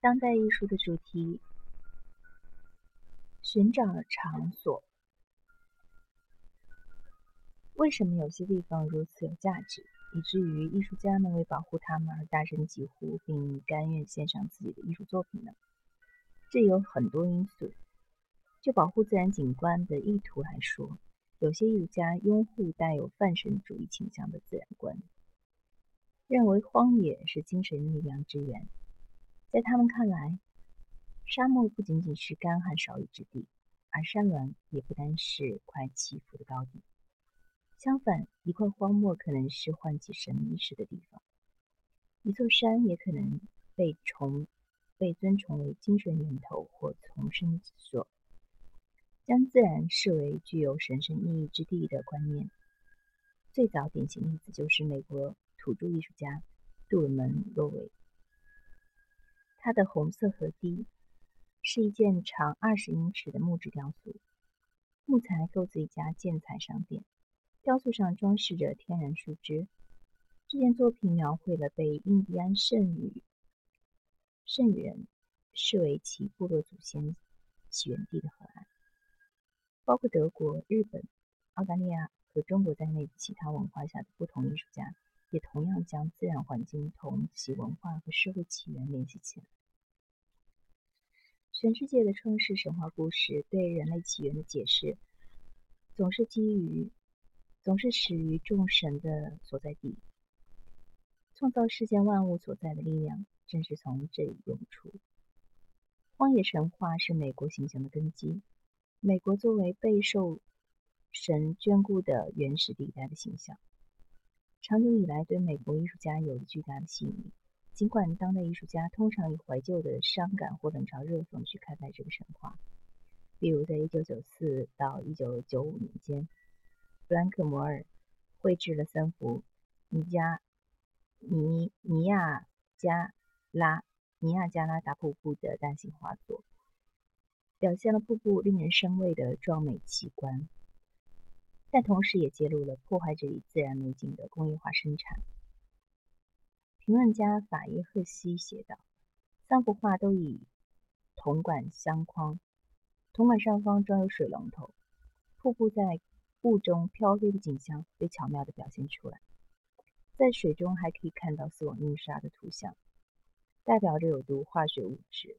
当代艺术的主题：寻找场所。为什么有些地方如此有价值，以至于艺术家们为保护它们而大声疾呼，并甘愿献上自己的艺术作品呢？这有很多因素。就保护自然景观的意图来说，有些艺术家拥护带有泛神主义倾向的自然观，认为荒野是精神力量之源。在他们看来，沙漠不仅仅是干旱少雨之地，而山峦也不单是块起伏的高地。相反，一块荒漠可能是唤起神秘意识的地方；一座山也可能被崇被尊崇为精神源头或丛生之所。将自然视为具有神圣意义之地的观念，最早典型例子就是美国土著艺术家杜鲁门·罗维。它的《红色河堤》是一件长二十英尺的木质雕塑，木材购自一家建材商店。雕塑上装饰着天然树枝。这件作品描绘了被印第安圣女圣语人视为其部落祖先起源地的河岸。包括德国、日本、澳大利亚和中国在内的其他文化下的不同艺术家，也同样将自然环境同其文化和社会起源联系起来。全世界的创世神话故事对人类起源的解释，总是基于。总是始于众神的所在地，创造世间万物所在的力量，正是从这里涌出。荒野神话是美国形象的根基。美国作为备受神眷顾的原始地带的形象，长久以来对美国艺术家有着巨大的吸引力。尽管当代艺术家通常以怀旧的伤感或冷嘲热讽去看待这个神话，比如在1994到1995年间。弗兰克·摩尔绘制了三幅尼加尼尼亚加拉尼亚加拉大瀑布的大型画作，表现了瀑布令人生畏的壮美奇观，但同时也揭露了破坏这里自然美景的工业化生产。评论家法耶赫西写道：“三幅画都以铜管相框，铜管上方装有水龙头，瀑布在。”雾中飘飞的景象被巧妙地表现出来，在水中还可以看到丝网印刷的图像，代表着有毒化学物质。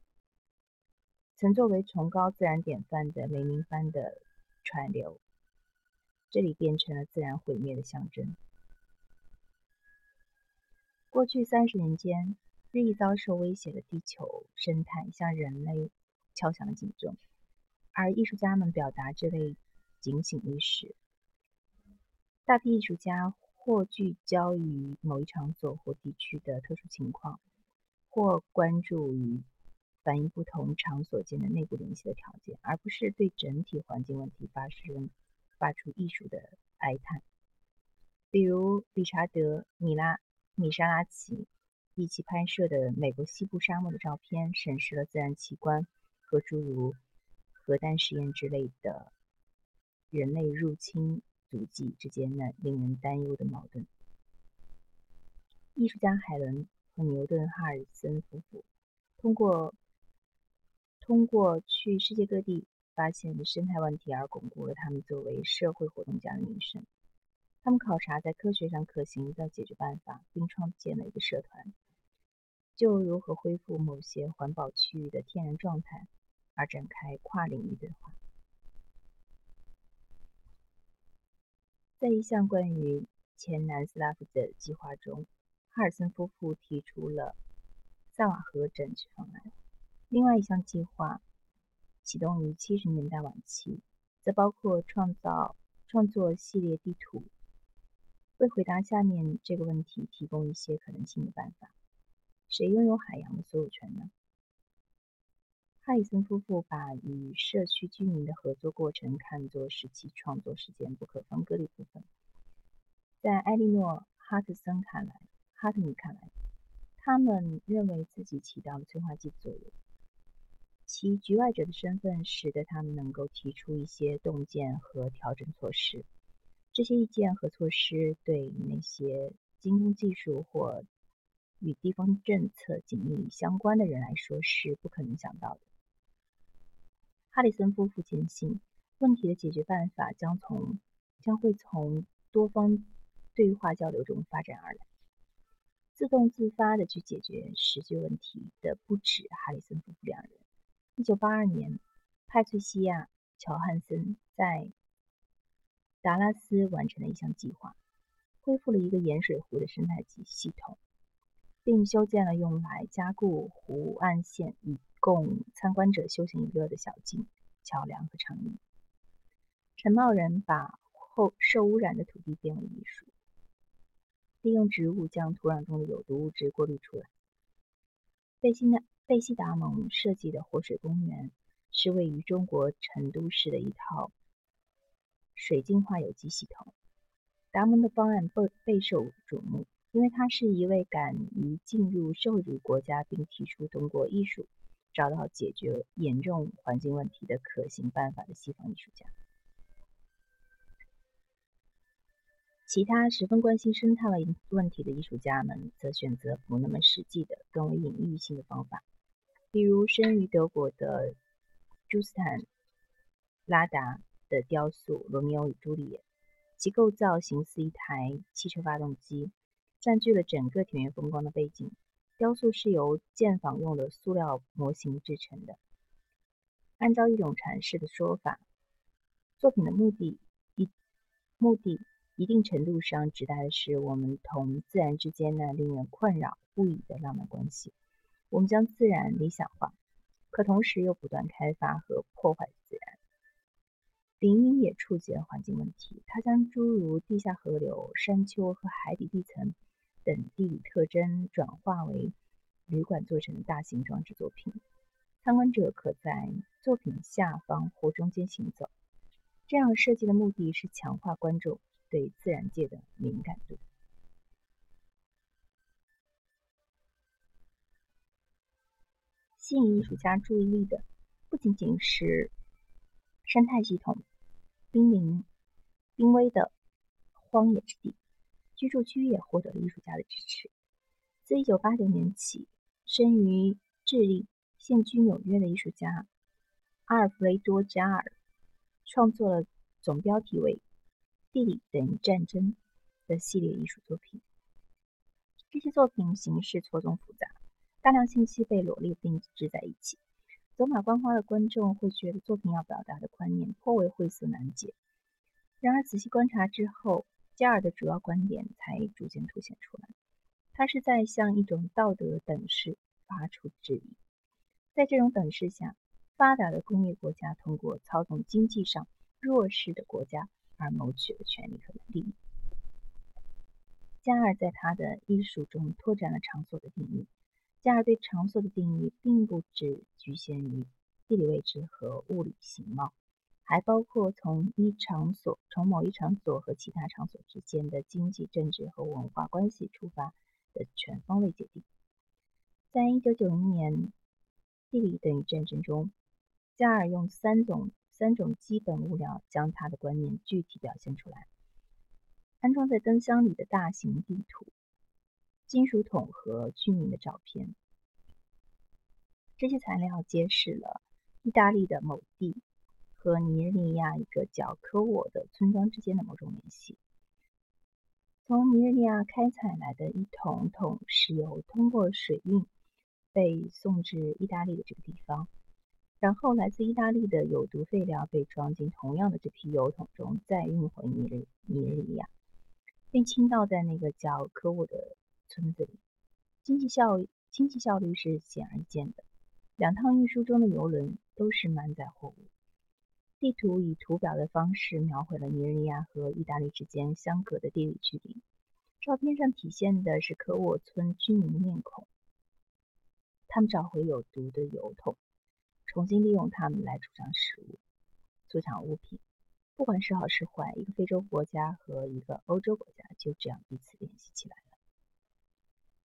曾作为崇高自然典范的雷鸣般的川流，这里变成了自然毁灭的象征。过去三十年间，日益遭受威胁的地球生态向人类敲响了警钟，而艺术家们表达这类。警醒意识。大批艺术家或聚焦于某一场所或地区的特殊情况，或关注于反映不同场所间的内部联系的条件，而不是对整体环境问题发生发出艺术的哀叹。比如，理查德·米拉米沙拉奇一起拍摄的美国西部沙漠的照片，审视了自然奇观和诸如核弹实验之类的。人类入侵足迹之间的令人担忧的矛盾。艺术家海伦和牛顿·哈尔森夫妇通过通过去世界各地发现生态问题而巩固了他们作为社会活动家的名声。他们考察在科学上可行的解决办法，并创建了一个社团，就如何恢复某些环保区域的天然状态而展开跨领域对话。在一项关于前南斯拉夫的计划中，哈尔森夫妇提出了萨瓦河整治方案。另外一项计划启动于七十年代晚期，则包括创造创作系列地图，为回答下面这个问题提供一些可能性的办法：谁拥有海洋的所有权呢？哈里森夫妇把与社区居民的合作过程看作是其创作时间不可分割的一部分。在埃莉诺·哈特森看来，哈特尼看来，他们认为自己起到了催化剂作用。其局外者的身份使得他们能够提出一些洞见和调整措施。这些意见和措施对那些精工技术或与地方政策紧密相关的人来说是不可能想到的。哈里森夫妇坚信，问题的解决办法将从将会从多方对话交流中发展而来。自动自发地去解决实际问题的不止哈里森夫妇两人。一九八二年，派翠西亚·乔汉森在达拉斯完成了一项计划，恢复了一个盐水湖的生态系统，并修建了用来加固湖岸线以供参观者休闲娱乐的小径、桥梁和长椅。陈茂仁把后受污染的土地变为艺术，利用植物将土壤中的有毒物质过滤出来。贝西纳贝西达蒙设计的活水公园是位于中国成都市的一套水净化有机系统。达蒙的方案备备受瞩目，因为他是一位敢于进入社会主义国家，并提出通过艺术找到解决严重环境问题的可行办法的西方艺术家。其他十分关心生态问题的艺术家们，则选择不那么实际的、更为隐喻性的方法，比如生于德国的朱斯坦·拉达的雕塑《罗密欧与朱丽叶》，其构造形似一台汽车发动机，占据了整个田园风光的背景。雕塑是由建房用的塑料模型制成的。按照一种阐释的说法，作品的目的一目的。一定程度上指代的是我们同自然之间那令人困扰不已的浪漫关系。我们将自然理想化，可同时又不断开发和破坏自然。林荫也触及了环境问题，他将诸如地下河流、山丘和海底地层等地理特征转化为旅馆做成的大型装置作品。参观者可在作品下方或中间行走。这样设计的目的是强化观众。对自然界的敏感度，吸引艺术家注意力的不仅仅是生态系统、濒临濒危的荒野之地，居住区也获得了艺术家的支持。自1989年起，生于智利、现居纽约的艺术家阿尔弗雷多·加尔创作了总标题为。地理等于战争的系列艺术作品，这些作品形式错综复杂，大量信息被罗列并织在一起。走马观花的观众会觉得作品要表达的观念颇为晦涩难解。然而仔细观察之后，加尔的主要观点才逐渐凸显出来。他是在向一种道德等式发出质疑。在这种等式下，发达的工业国家通过操纵经济上弱势的国家。而谋取了权利和利益。加尔在他的艺术中拓展了场所的定义。加尔对场所的定义并不只局限于地理位置和物理形貌，还包括从一场所、从某一场所和其他场所之间的经济、政治和文化关系出发的全方位界定。在一九九零年《地理等于战争》中，加尔用三种。三种基本物料将他的观念具体表现出来。安装在灯箱里的大型地图、金属桶和居民的照片，这些材料揭示了意大利的某地和尼日利亚一个叫科沃的村庄之间的某种联系。从尼日利亚开采来的一桶桶石油，通过水运被送至意大利的这个地方。然后，来自意大利的有毒废料被装进同样的这批油桶中，再运回尼日尼日利亚，并倾倒在那个叫科沃的村子里。经济效经济效率是显而易见的。两趟运输中的油轮都是满载货物。地图以图表的方式描绘了尼日利亚和意大利之间相隔的地理距离。照片上体现的是科沃村居民的面孔，他们找回有毒的油桶。重新利用它们来储藏食物、储藏物品，不管是好是坏，一个非洲国家和一个欧洲国家就这样彼此联系起来了。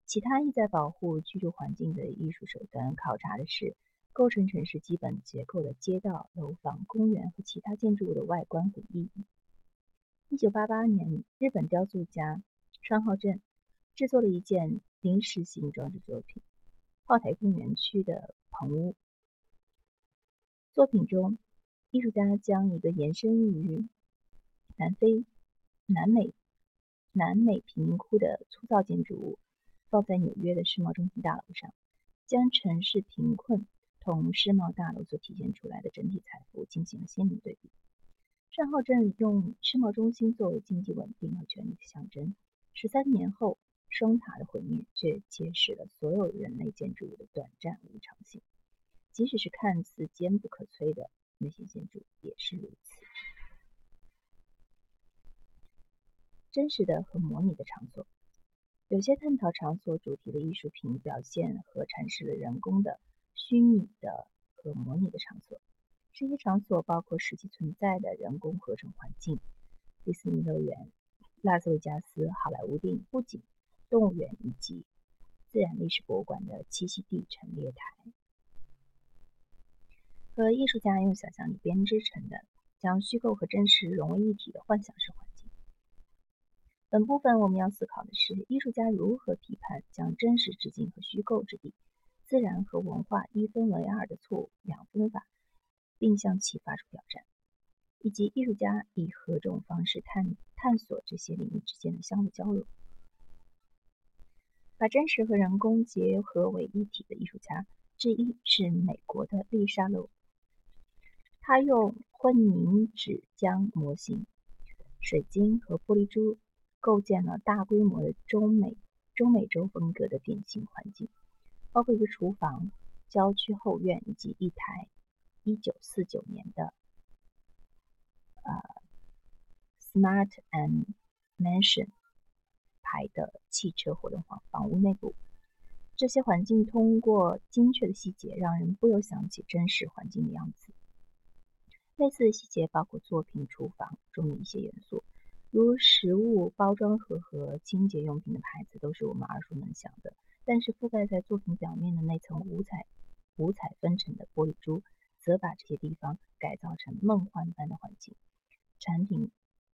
其他意在保护居住环境的艺术手段，考察的是构成城市基本结构的街道、楼房、公园和其他建筑物的外观和意义。一九八八年，日本雕塑家川浩正制作了一件临时性装置作品——炮台公园区的棚屋。作品中，艺术家将一个延伸于南非、南美、南美贫民窟的粗糙建筑物放在纽约的世贸中心大楼上，将城市贫困同世贸大楼所体现出来的整体财富进行了鲜明对比。上号镇用世贸中心作为经济稳定和权力的象征。十三年后，双塔的毁灭却揭示了所有人类建筑物的短暂无常性。即使是看似坚不可摧的那些建筑，也是如此。真实的和模拟的场所，有些探讨场所主题的艺术品表现和阐释了人工的、虚拟的和模拟的场所。这些场所包括实际存在的人工合成环境，迪士尼乐园、拉斯维加斯好莱坞电影布景、动物园以及自然历史博物馆的栖息地陈列台。和艺术家用想象力编织成的将虚构和真实融为一体的幻想式环。本部分我们要思考的是，艺术家如何批判将真实之境和虚构之地、自然和文化一分为二的错误两分法，并向其发出挑战，以及艺术家以何种方式探探索这些领域之间的相互交融。把真实和人工结合为一体的艺术家之一是美国的丽莎·露。他用混凝纸浆模型、水晶和玻璃珠构建了大规模的中美中美洲风格的典型环境，包括一个厨房、郊区后院以及一台1949年的呃 Smart and Mansion 牌的汽车活动房房屋内部。这些环境通过精确的细节，让人不由想起真实环境的样子。类似的细节包括作品厨房中的一些元素，如食物包装盒和清洁用品的牌子，都是我们耳熟能详的。但是覆盖在作品表面的那层五彩五彩纷呈的玻璃珠，则把这些地方改造成梦幻般的环境。产品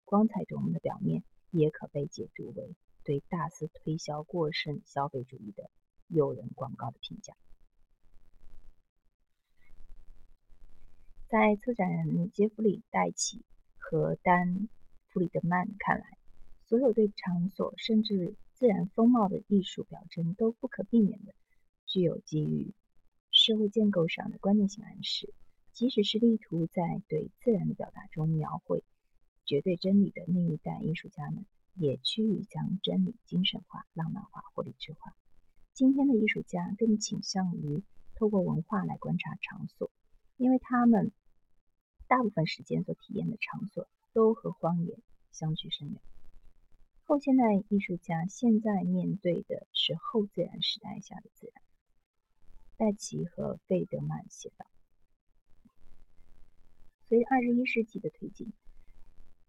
光彩夺目的表面，也可被解读为对大肆推销过剩消费主义的诱人广告的评价。在策展人杰弗里·戴奇和丹·弗里德曼看来，所有对场所甚至自然风貌的艺术表征都不可避免地具有基于社会建构上的关键性暗示。即使是力图在对自然的表达中描绘绝对真理的那一代艺术家们，也趋于将真理精神化、浪漫化或理智化。今天的艺术家更倾向于透过文化来观察场所，因为他们。大部分时间所体验的场所都和荒野相距甚远。后现代艺术家现在面对的是后自然时代下的自然。戴奇和费德曼写道：“随着二十一世纪的推进，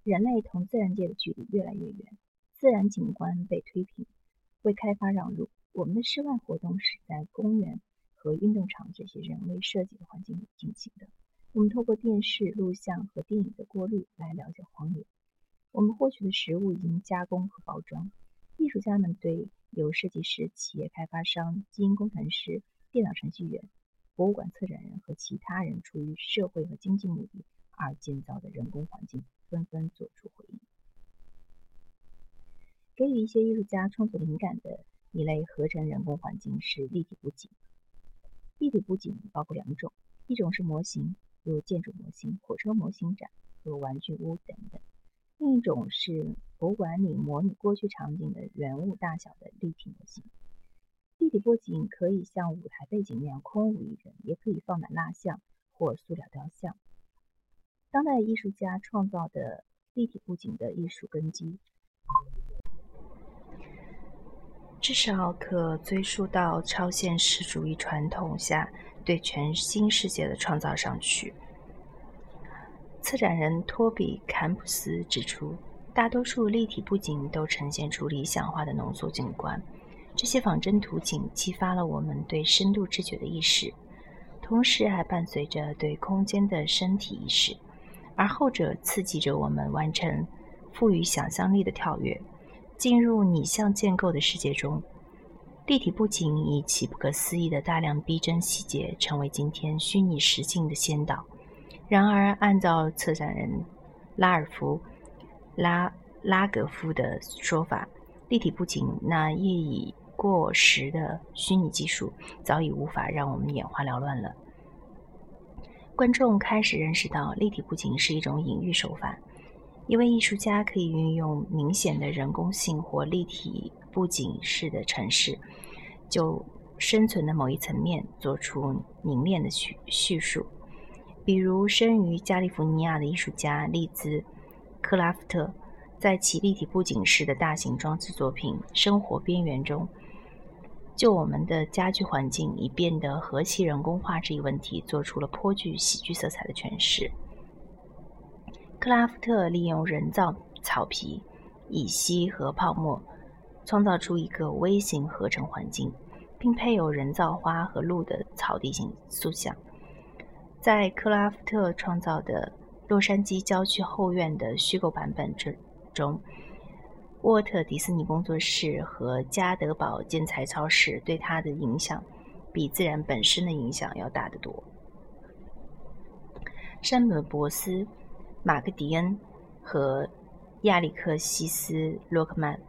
人类同自然界的距离越来越远，自然景观被推平，为开发让路。我们的室外活动是在公园和运动场这些人为设计的环境里进行的。”我们透过电视、录像和电影的过滤来了解荒野。我们获取的食物已经加工和包装。艺术家们对由设计师、企业开发商、基因工程师、电脑程序员、博物馆策展人和其他人出于社会和经济目的而建造的人工环境纷纷做出回应。给予一些艺术家创作灵感的一类合成人工环境是立体布景。立体布景包括两种，一种是模型。如建筑模型、火车模型展和玩具屋等等。另一种是博物馆里模拟过去场景的原物大小的立体模型。立体布景可以像舞台背景那样空无一人，也可以放满蜡像或塑料雕像。当代艺术家创造的立体布景的艺术根基，至少可追溯到超现实主义传统下。对全新世界的创造上去。策展人托比·坎普斯指出，大多数立体布景都呈现出理想化的浓缩景观。这些仿真图景激发了我们对深度知觉的意识，同时还伴随着对空间的身体意识，而后者刺激着我们完成赋予想象力的跳跃，进入拟像建构的世界中。立体布景以其不可思议的大量逼真细节，成为今天虚拟实境的先导。然而，按照策展人拉尔夫·拉拉格夫的说法，立体布景那业已过时的虚拟技术，早已无法让我们眼花缭乱了。观众开始认识到，立体布景是一种隐喻手法。一位艺术家可以运用明显的人工性或立体布景式的城市，就生存的某一层面做出凝练的叙叙述。比如，生于加利福尼亚的艺术家利兹·克拉夫特，在其立体布景式的大型装置作品《生活边缘》中，就我们的家居环境已变得何其人工化这一问题，做出了颇具喜剧色彩的诠释。克拉夫特利用人造草皮、乙烯和泡沫，创造出一个微型合成环境，并配有人造花和鹿的草地形塑像。在克拉夫特创造的洛杉矶郊区后院的虚构版本之中，沃特迪士尼工作室和加德堡建材超市对他的影响，比自然本身的影响要大得多。山本博斯。马克·迪恩和亚历克西斯·洛克曼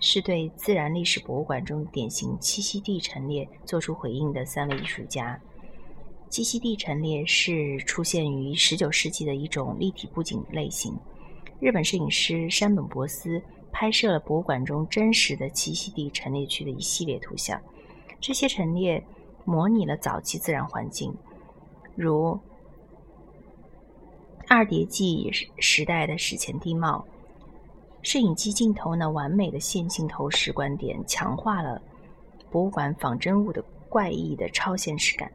是对自然历史博物馆中典型栖息地陈列做出回应的三位艺术家。栖息地陈列是出现于19世纪的一种立体布景类型。日本摄影师山本博斯拍摄了博物馆中真实的栖息地陈列区的一系列图像。这些陈列模拟了早期自然环境，如。二叠纪时代的史前地貌，摄影机镜头那完美的线性投视观点，强化了博物馆仿真物的怪异的超现实感。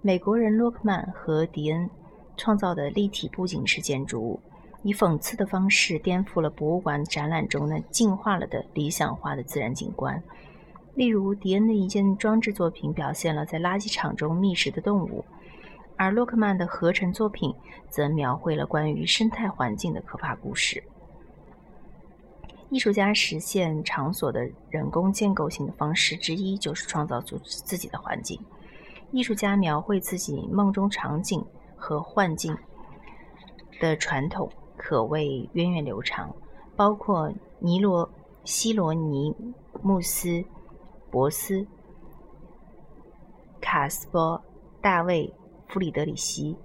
美国人洛克曼和迪恩创造的立体布景式建筑物，以讽刺的方式颠覆了博物馆展览中那进化了的理想化的自然景观。例如，迪恩的一件装置作品表现了在垃圾场中觅食的动物。而洛克曼的合成作品则描绘了关于生态环境的可怕故事。艺术家实现场所的人工建构性的方式之一，就是创造出自己的环境。艺术家描绘自己梦中场景和幻境的传统可谓源远流长，包括尼罗、希罗尼穆斯、博斯、卡斯波、大卫。弗里德里希、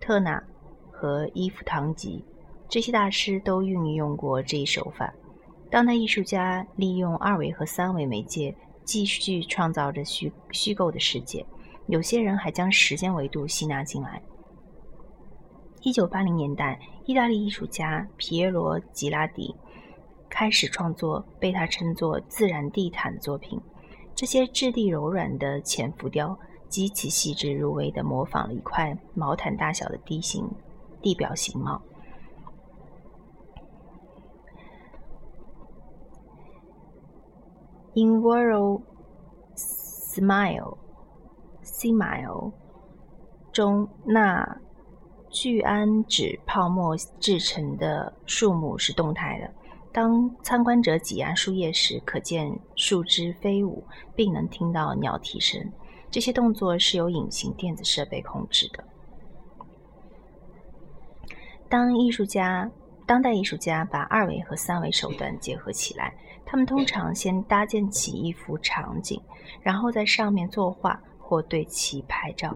特纳和伊夫·唐吉这些大师都运用过这一手法。当代艺术家利用二维和三维媒介继续创造着虚虚构的世界，有些人还将时间维度吸纳进来。一九八零年代，意大利艺术家皮耶罗·吉拉迪开始创作被他称作“自然地毯”作品。这些质地柔软的浅浮雕。极其细致入微地模仿了一块毛毯大小的地形地表形貌。In World Smile, Smile 中，那聚氨酯泡沫制成的树木是动态的。当参观者挤压树叶时，可见树枝飞舞，并能听到鸟啼声。这些动作是由隐形电子设备控制的。当艺术家、当代艺术家把二维和三维手段结合起来，他们通常先搭建起一幅场景，然后在上面作画或对其拍照，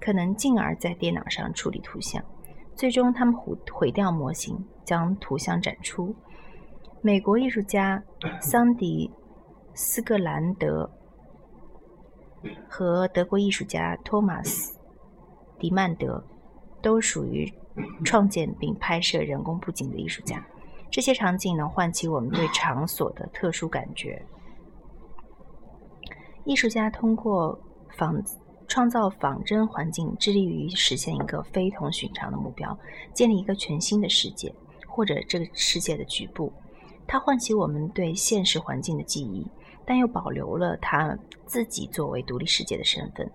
可能进而在电脑上处理图像。最终，他们毁毁掉模型，将图像展出。美国艺术家桑迪·斯格兰德。和德国艺术家托马斯·迪曼德都属于创建并拍摄人工布景的艺术家。这些场景能唤起我们对场所的特殊感觉。艺术家通过仿创造仿真环境，致力于实现一个非同寻常的目标：建立一个全新的世界，或者这个世界的局部。它唤起我们对现实环境的记忆。但又保留了他自己作为独立世界的身份。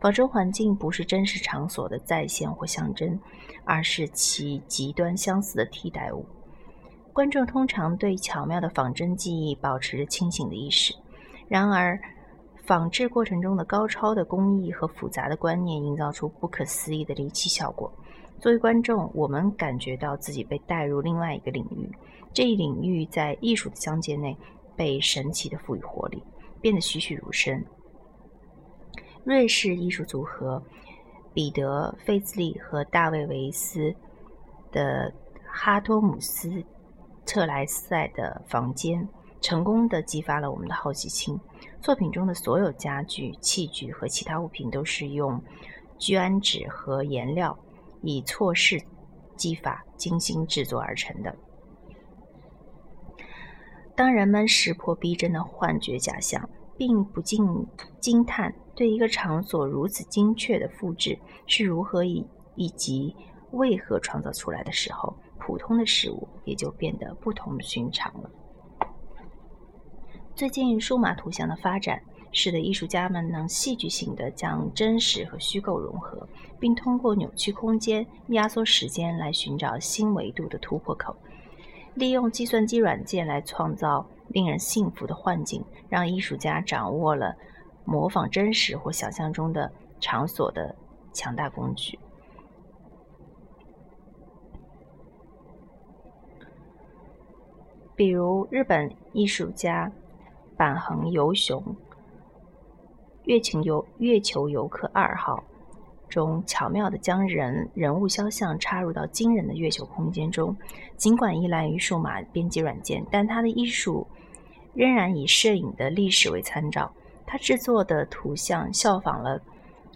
仿真环境不是真实场所的再现或象征，而是其极端相似的替代物。观众通常对巧妙的仿真技艺保持着清醒的意识，然而，仿制过程中的高超的工艺和复杂的观念，营造出不可思议的离奇效果。作为观众，我们感觉到自己被带入另外一个领域，这一领域在艺术的疆界内被神奇的赋予活力，变得栩栩如生。瑞士艺术组合彼得·费兹利和大卫·维斯的哈托姆斯特莱塞的房间，成功的激发了我们的好奇心。作品中的所有家具、器具和其他物品都是用聚氨酯和颜料。以错视技法精心制作而成的。当人们识破逼真的幻觉假象，并不禁惊叹对一个场所如此精确的复制是如何以以及为何创造出来的时候，普通的事物也就变得不同寻常了。最近，数码图像的发展。使得艺术家们能戏剧性地将真实和虚构融合，并通过扭曲空间、压缩时间来寻找新维度的突破口。利用计算机软件来创造令人信服的幻境，让艺术家掌握了模仿真实或想象中的场所的强大工具。比如，日本艺术家板横由雄。月球游月球游客二号中巧妙地将人人物肖像插入到惊人的月球空间中，尽管依赖于数码编辑软件，但他的艺术仍然以摄影的历史为参照。他制作的图像效仿了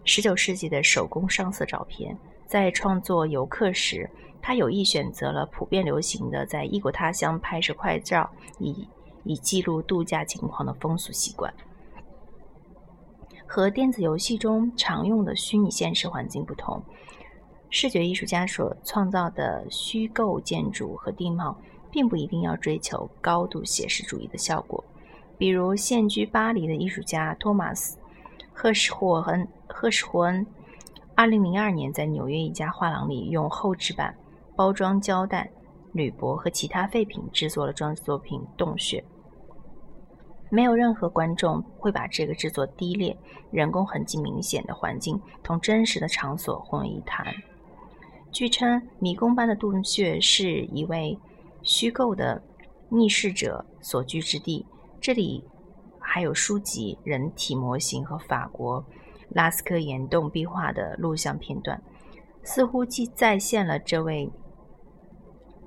19世纪的手工上色照片。在创作游客时，他有意选择了普遍流行的在异国他乡拍摄快照，以以记录度假情况的风俗习惯。和电子游戏中常用的虚拟现实环境不同，视觉艺术家所创造的虚构建筑和地貌，并不一定要追求高度写实主义的效果。比如，现居巴黎的艺术家托马斯·赫什霍恩赫什霍恩，2002年在纽约一家画廊里用厚纸板包装胶带、铝箔和其他废品制作了装饰作品《洞穴》。没有任何观众会把这个制作低劣、人工痕迹明显的环境同真实的场所混为一谈。据称，迷宫般的洞穴是一位虚构的逆世者所居之地，这里还有书籍、人体模型和法国拉斯科岩洞壁画的录像片段，似乎既再现了这位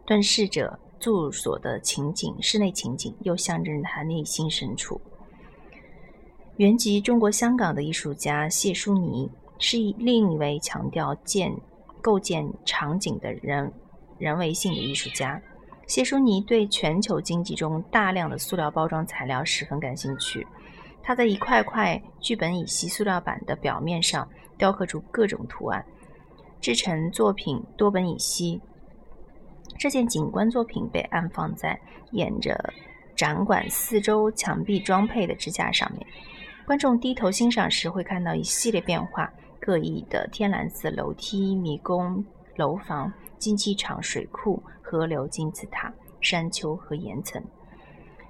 遁世者。住所的情景，室内情景又象征着他内心深处。原籍中国香港的艺术家谢淑妮是一另一位强调建构建场景的人人为性的艺术家。谢淑妮对全球经济中大量的塑料包装材料十分感兴趣。他在一块块聚苯乙烯塑料板的表面上雕刻出各种图案，制成作品多苯乙烯。这件景观作品被安放在沿着展馆四周墙壁装配的支架上面。观众低头欣赏时，会看到一系列变化各异的天蓝色楼梯、迷宫、楼房、竞技场、水库、河流、金字塔、山丘和岩层。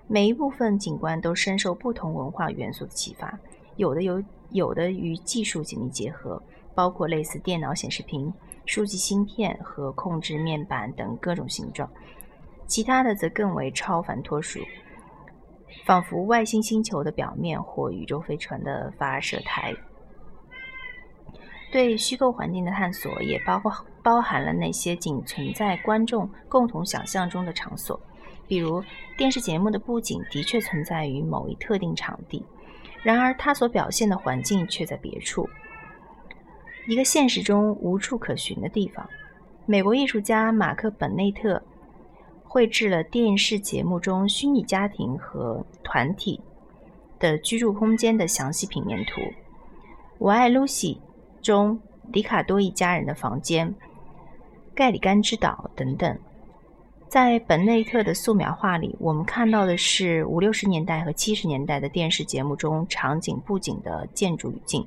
每一部分景观都深受不同文化元素的启发，有的有有的与技术紧密结合，包括类似电脑显示屏。数据芯片和控制面板等各种形状，其他的则更为超凡脱俗，仿佛外星星球的表面或宇宙飞船的发射台。对虚构环境的探索也包括包含了那些仅存在观众共同想象中的场所，比如电视节目的布景的确存在于某一特定场地，然而它所表现的环境却在别处。一个现实中无处可寻的地方。美国艺术家马克·本内特绘制了电视节目中虚拟家庭和团体的居住空间的详细平面图，《我爱露西》中迪卡多一家人的房间、盖里甘之岛等等。在本内特的素描画里，我们看到的是五六十年代和七十年代的电视节目中场景布景的建筑语境。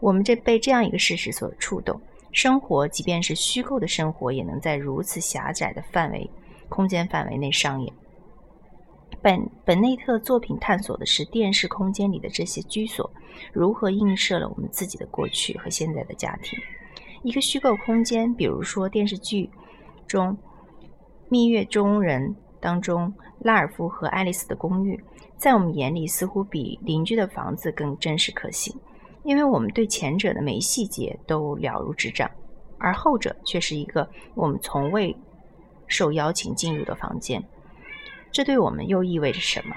我们这被这样一个事实所触动：生活，即便是虚构的生活，也能在如此狭窄的范围、空间范围内上演。本本内特作品探索的是电视空间里的这些居所如何映射了我们自己的过去和现在的家庭。一个虚构空间，比如说电视剧中《蜜月中人》当中拉尔夫和爱丽丝的公寓，在我们眼里似乎比邻居的房子更真实可信，因为我们对前者的每一细节都了如指掌，而后者却是一个我们从未受邀请进入的房间。这对我们又意味着什么？